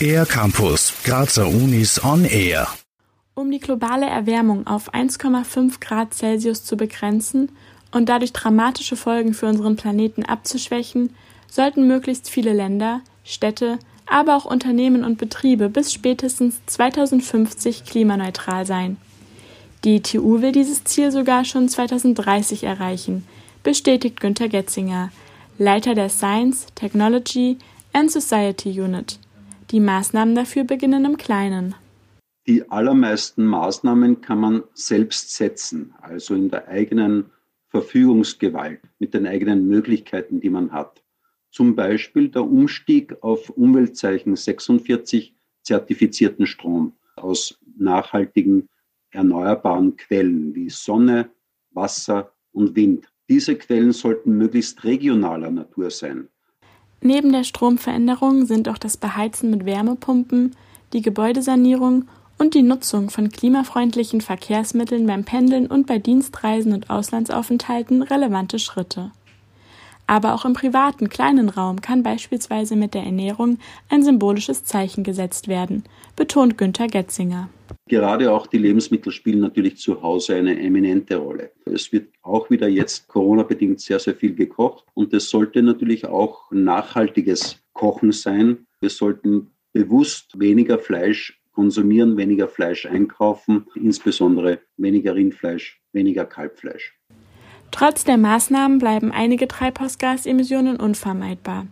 Air Campus, Grazer Unis on Air. Um die globale Erwärmung auf 1,5 Grad Celsius zu begrenzen und dadurch dramatische Folgen für unseren Planeten abzuschwächen, sollten möglichst viele Länder, Städte, aber auch Unternehmen und Betriebe bis spätestens 2050 klimaneutral sein. Die TU will dieses Ziel sogar schon 2030 erreichen, bestätigt Günter Getzinger, Leiter der Science, Technology and Society Unit. Die Maßnahmen dafür beginnen im Kleinen. Die allermeisten Maßnahmen kann man selbst setzen, also in der eigenen Verfügungsgewalt, mit den eigenen Möglichkeiten, die man hat. Zum Beispiel der Umstieg auf Umweltzeichen 46 zertifizierten Strom aus nachhaltigen erneuerbaren Quellen wie Sonne, Wasser und Wind. Diese Quellen sollten möglichst regionaler Natur sein. Neben der Stromveränderung sind auch das Beheizen mit Wärmepumpen, die Gebäudesanierung und die Nutzung von klimafreundlichen Verkehrsmitteln beim Pendeln und bei Dienstreisen und Auslandsaufenthalten relevante Schritte. Aber auch im privaten kleinen Raum kann beispielsweise mit der Ernährung ein symbolisches Zeichen gesetzt werden, betont Günter Getzinger. Gerade auch die Lebensmittel spielen natürlich zu Hause eine eminente Rolle. Es wird auch wieder jetzt Corona-bedingt sehr, sehr viel gekocht und es sollte natürlich auch nachhaltiges Kochen sein. Wir sollten bewusst weniger Fleisch konsumieren, weniger Fleisch einkaufen, insbesondere weniger Rindfleisch, weniger Kalbfleisch. Trotz der Maßnahmen bleiben einige Treibhausgasemissionen unvermeidbar.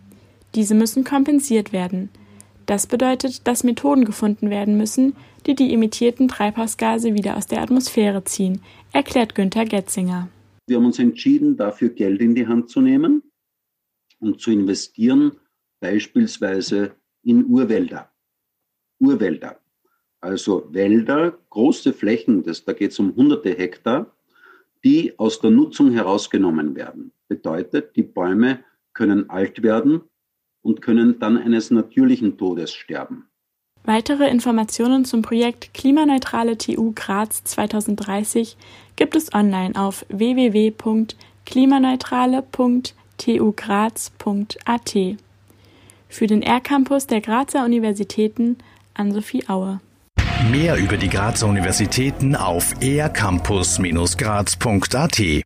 Diese müssen kompensiert werden. Das bedeutet, dass Methoden gefunden werden müssen, die die emittierten Treibhausgase wieder aus der Atmosphäre ziehen, erklärt Günther Getzinger. Wir haben uns entschieden, dafür Geld in die Hand zu nehmen und zu investieren, beispielsweise in Urwälder. Urwälder. Also Wälder, große Flächen, das, da geht es um hunderte Hektar, die aus der Nutzung herausgenommen werden. Bedeutet, die Bäume können alt werden und können dann eines natürlichen Todes sterben. Weitere Informationen zum Projekt Klimaneutrale TU Graz 2030 gibt es online auf www.klimaneutrale.tugraz.at. Für den R-Campus der Grazer Universitäten an Sophie Aue. Mehr über die Grazer Universitäten auf ercampus-graz.at